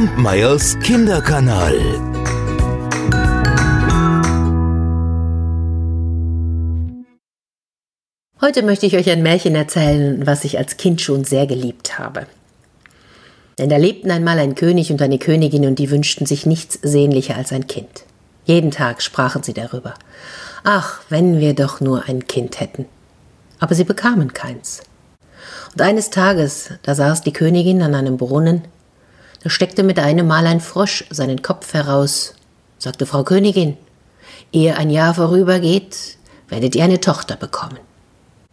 Kampmeyers Kinderkanal. Heute möchte ich euch ein Märchen erzählen, was ich als Kind schon sehr geliebt habe. Denn da lebten einmal ein König und eine Königin und die wünschten sich nichts sehnlicher als ein Kind. Jeden Tag sprachen sie darüber. Ach, wenn wir doch nur ein Kind hätten. Aber sie bekamen keins. Und eines Tages, da saß die Königin an einem Brunnen, da steckte mit einem Mal ein Frosch seinen Kopf heraus, sagte Frau Königin, ehe ein Jahr vorübergeht, werdet ihr eine Tochter bekommen.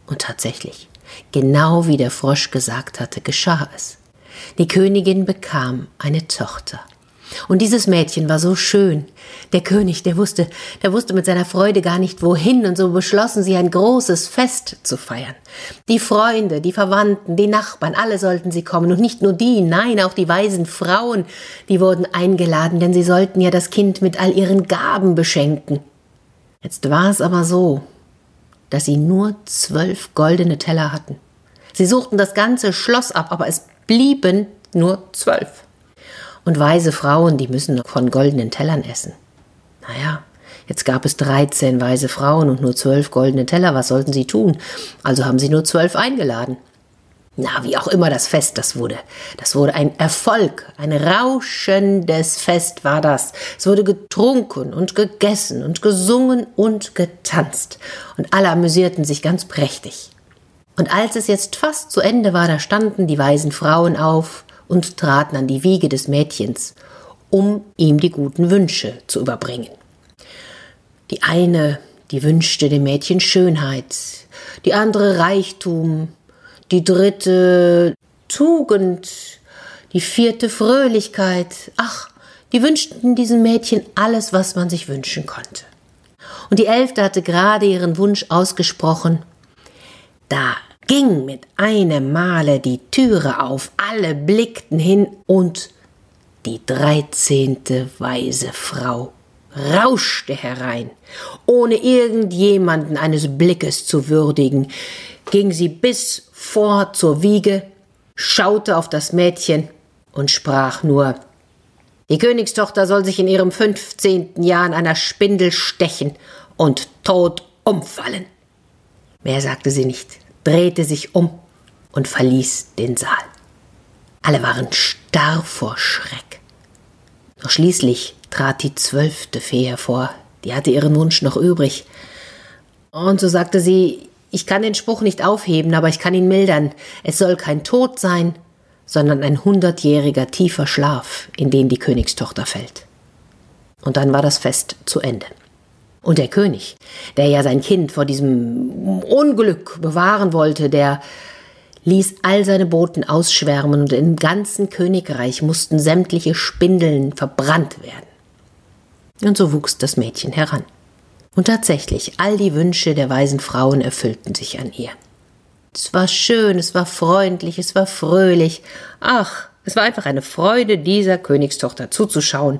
Und tatsächlich, genau wie der Frosch gesagt hatte, geschah es. Die Königin bekam eine Tochter. Und dieses Mädchen war so schön. Der König, der wusste, der wusste mit seiner Freude gar nicht wohin, und so beschlossen sie ein großes Fest zu feiern. Die Freunde, die Verwandten, die Nachbarn, alle sollten sie kommen, und nicht nur die, nein, auch die weisen Frauen, die wurden eingeladen, denn sie sollten ja das Kind mit all ihren Gaben beschenken. Jetzt war es aber so, dass sie nur zwölf goldene Teller hatten. Sie suchten das ganze Schloss ab, aber es blieben nur zwölf. Und weise Frauen, die müssen von goldenen Tellern essen. Naja, jetzt gab es dreizehn weise Frauen und nur zwölf goldene Teller, was sollten sie tun? Also haben sie nur zwölf eingeladen. Na, wie auch immer das Fest das wurde. Das wurde ein Erfolg, ein rauschendes Fest war das. Es wurde getrunken und gegessen und gesungen und getanzt. Und alle amüsierten sich ganz prächtig. Und als es jetzt fast zu Ende war, da standen die weisen Frauen auf und traten an die Wiege des Mädchens, um ihm die guten Wünsche zu überbringen. Die eine, die wünschte dem Mädchen Schönheit, die andere Reichtum, die dritte Tugend, die vierte Fröhlichkeit. Ach, die wünschten diesem Mädchen alles, was man sich wünschen konnte. Und die Elfte hatte gerade ihren Wunsch ausgesprochen. Da ging mit einem Male die Türe auf, alle blickten hin und die dreizehnte weise Frau rauschte herein, ohne irgendjemanden eines Blickes zu würdigen, ging sie bis vor zur Wiege, schaute auf das Mädchen und sprach nur Die Königstochter soll sich in ihrem fünfzehnten Jahr an einer Spindel stechen und tot umfallen. Mehr sagte sie nicht, drehte sich um und verließ den Saal. Alle waren starr vor Schreck. Doch schließlich trat die zwölfte Fee hervor, die hatte ihren Wunsch noch übrig. Und so sagte sie, ich kann den Spruch nicht aufheben, aber ich kann ihn mildern. Es soll kein Tod sein, sondern ein hundertjähriger tiefer Schlaf, in den die Königstochter fällt. Und dann war das Fest zu Ende. Und der König, der ja sein Kind vor diesem Unglück bewahren wollte, der ließ all seine Boten ausschwärmen und im ganzen Königreich mussten sämtliche Spindeln verbrannt werden. Und so wuchs das Mädchen heran. Und tatsächlich, all die Wünsche der weisen Frauen erfüllten sich an ihr. Es war schön, es war freundlich, es war fröhlich. Ach, es war einfach eine Freude, dieser Königstochter zuzuschauen.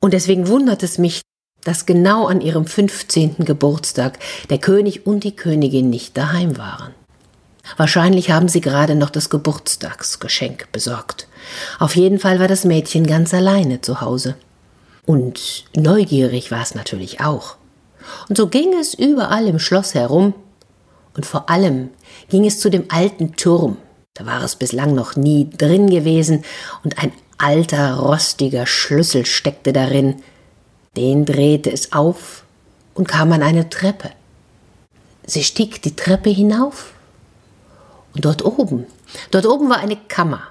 Und deswegen wundert es mich, dass genau an ihrem 15. Geburtstag der König und die Königin nicht daheim waren. Wahrscheinlich haben sie gerade noch das Geburtstagsgeschenk besorgt. Auf jeden Fall war das Mädchen ganz alleine zu Hause. Und neugierig war es natürlich auch. Und so ging es überall im Schloss herum, und vor allem ging es zu dem alten Turm, da war es bislang noch nie drin gewesen, und ein alter, rostiger Schlüssel steckte darin, den drehte es auf und kam an eine Treppe. Sie stieg die Treppe hinauf, und dort oben, dort oben war eine Kammer,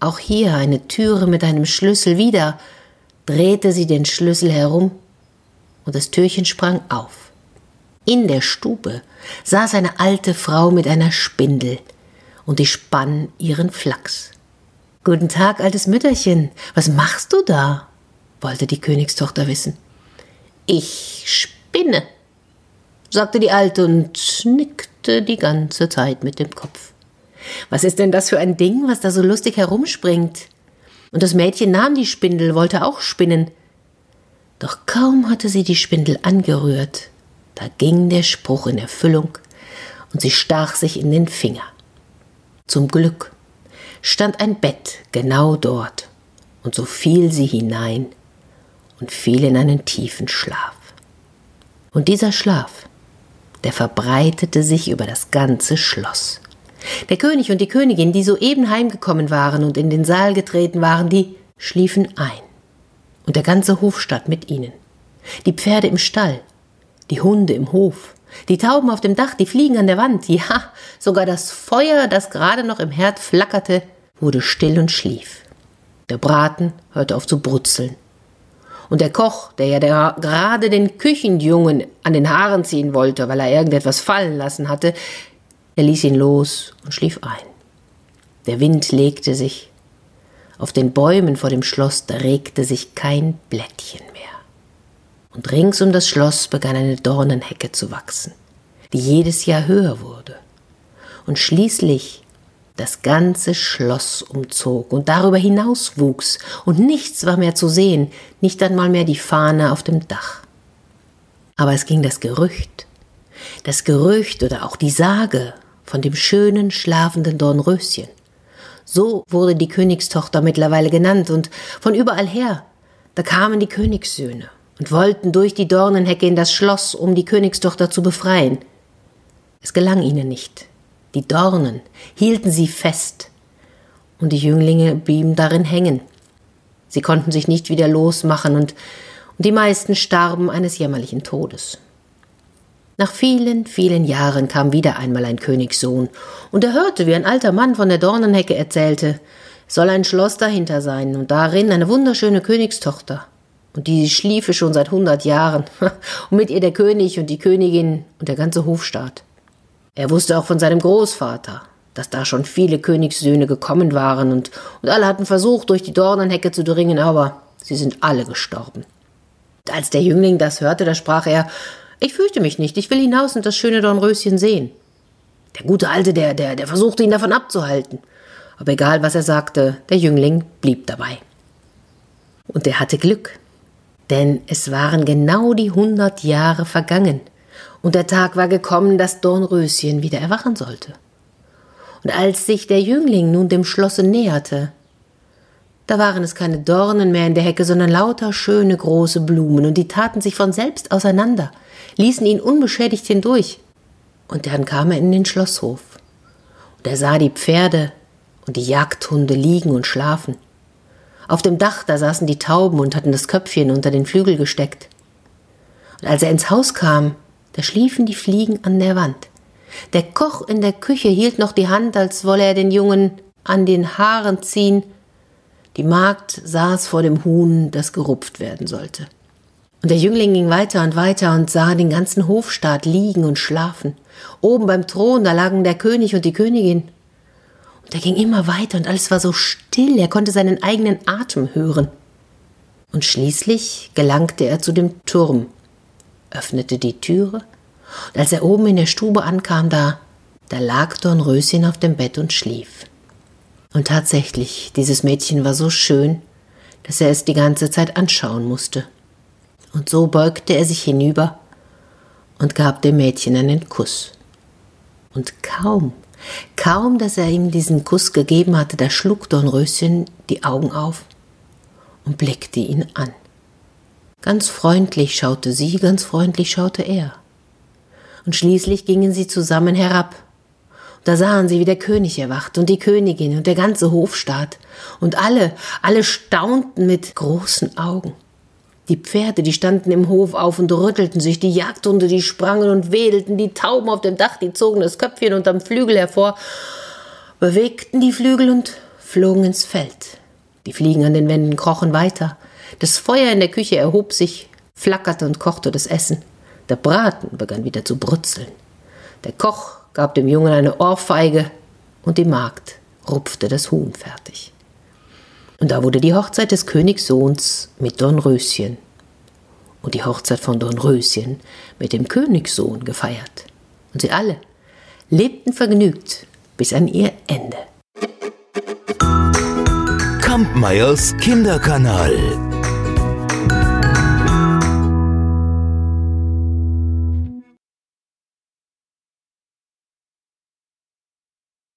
auch hier eine Türe mit einem Schlüssel wieder, drehte sie den Schlüssel herum und das Türchen sprang auf. In der Stube saß eine alte Frau mit einer Spindel und die spann ihren Flachs. Guten Tag, altes Mütterchen, was machst du da? wollte die Königstochter wissen. Ich spinne, sagte die Alte und nickte die ganze Zeit mit dem Kopf. Was ist denn das für ein Ding, was da so lustig herumspringt? Und das Mädchen nahm die Spindel, wollte auch spinnen. Doch kaum hatte sie die Spindel angerührt, da ging der Spruch in Erfüllung und sie stach sich in den Finger. Zum Glück stand ein Bett genau dort, Und so fiel sie hinein und fiel in einen tiefen Schlaf. Und dieser Schlaf, der verbreitete sich über das ganze Schloss. Der König und die Königin, die soeben heimgekommen waren und in den Saal getreten waren, die schliefen ein. Und der ganze Hofstaat mit ihnen. Die Pferde im Stall, die Hunde im Hof, die Tauben auf dem Dach, die Fliegen an der Wand, ja, sogar das Feuer, das gerade noch im Herd flackerte, wurde still und schlief. Der Braten hörte auf zu brutzeln. Und der Koch, der ja der gerade den Küchenjungen an den Haaren ziehen wollte, weil er irgendetwas fallen lassen hatte, er ließ ihn los und schlief ein. Der Wind legte sich. Auf den Bäumen vor dem Schloss regte sich kein Blättchen mehr. Und rings um das Schloss begann eine Dornenhecke zu wachsen, die jedes Jahr höher wurde. Und schließlich das ganze Schloss umzog und darüber hinaus wuchs, und nichts war mehr zu sehen, nicht einmal mehr die Fahne auf dem Dach. Aber es ging das Gerücht, das Gerücht oder auch die Sage von dem schönen, schlafenden Dornröschen. So wurde die Königstochter mittlerweile genannt, und von überall her, da kamen die Königssöhne und wollten durch die Dornenhecke in das Schloss, um die Königstochter zu befreien. Es gelang ihnen nicht, die Dornen hielten sie fest, und die Jünglinge blieben darin hängen. Sie konnten sich nicht wieder losmachen, und, und die meisten starben eines jämmerlichen Todes. Nach vielen, vielen Jahren kam wieder einmal ein Königssohn, und er hörte, wie ein alter Mann von der Dornenhecke erzählte, es soll ein Schloss dahinter sein und darin eine wunderschöne Königstochter. Und die schliefe schon seit hundert Jahren, und mit ihr der König und die Königin und der ganze Hofstaat. Er wusste auch von seinem Großvater, dass da schon viele Königssöhne gekommen waren und, und alle hatten versucht, durch die Dornenhecke zu dringen, aber sie sind alle gestorben. Als der Jüngling das hörte, da sprach er, ich fürchte mich nicht, ich will hinaus und das schöne Dornröschen sehen. Der gute Alte, der, der, der versuchte ihn davon abzuhalten. Aber egal, was er sagte, der Jüngling blieb dabei. Und er hatte Glück, denn es waren genau die hundert Jahre vergangen, und der Tag war gekommen, dass Dornröschen wieder erwachen sollte. Und als sich der Jüngling nun dem Schlosse näherte, da waren es keine Dornen mehr in der Hecke, sondern lauter schöne große Blumen, und die taten sich von selbst auseinander, ließen ihn unbeschädigt hindurch. Und dann kam er in den Schlosshof, und er sah die Pferde und die Jagdhunde liegen und schlafen. Auf dem Dach, da saßen die Tauben und hatten das Köpfchen unter den Flügel gesteckt. Und als er ins Haus kam, da schliefen die Fliegen an der Wand. Der Koch in der Küche hielt noch die Hand, als wolle er den Jungen an den Haaren ziehen. Die Magd saß vor dem Huhn, das gerupft werden sollte. Und der Jüngling ging weiter und weiter und sah den ganzen Hofstaat liegen und schlafen. Oben beim Thron, da lagen der König und die Königin. Und er ging immer weiter und alles war so still, er konnte seinen eigenen Atem hören. Und schließlich gelangte er zu dem Turm, öffnete die Türe, und als er oben in der Stube ankam, da, da lag Dornröschen auf dem Bett und schlief. Und tatsächlich, dieses Mädchen war so schön, dass er es die ganze Zeit anschauen musste. Und so beugte er sich hinüber und gab dem Mädchen einen Kuss. Und kaum, kaum, dass er ihm diesen Kuss gegeben hatte, da schlug Dornröschen die Augen auf und blickte ihn an. Ganz freundlich schaute sie, ganz freundlich schaute er. Und schließlich gingen sie zusammen herab. Da sahen sie, wie der König erwacht und die Königin und der ganze Hofstaat. Und alle, alle staunten mit großen Augen. Die Pferde, die standen im Hof auf und rüttelten sich, die Jagdhunde, die sprangen und wedelten, die Tauben auf dem Dach, die zogen das Köpfchen unterm Flügel hervor, bewegten die Flügel und flogen ins Feld. Die Fliegen an den Wänden krochen weiter, das Feuer in der Küche erhob sich, flackerte und kochte das Essen. Der Braten begann wieder zu brutzeln. Der Koch gab dem Jungen eine Ohrfeige und die Magd rupfte das Huhn fertig. Und da wurde die Hochzeit des Königssohns mit Dornröschen und die Hochzeit von Dornröschen mit dem Königssohn gefeiert. Und sie alle lebten vergnügt bis an ihr Ende. Kampmeyers Kinderkanal.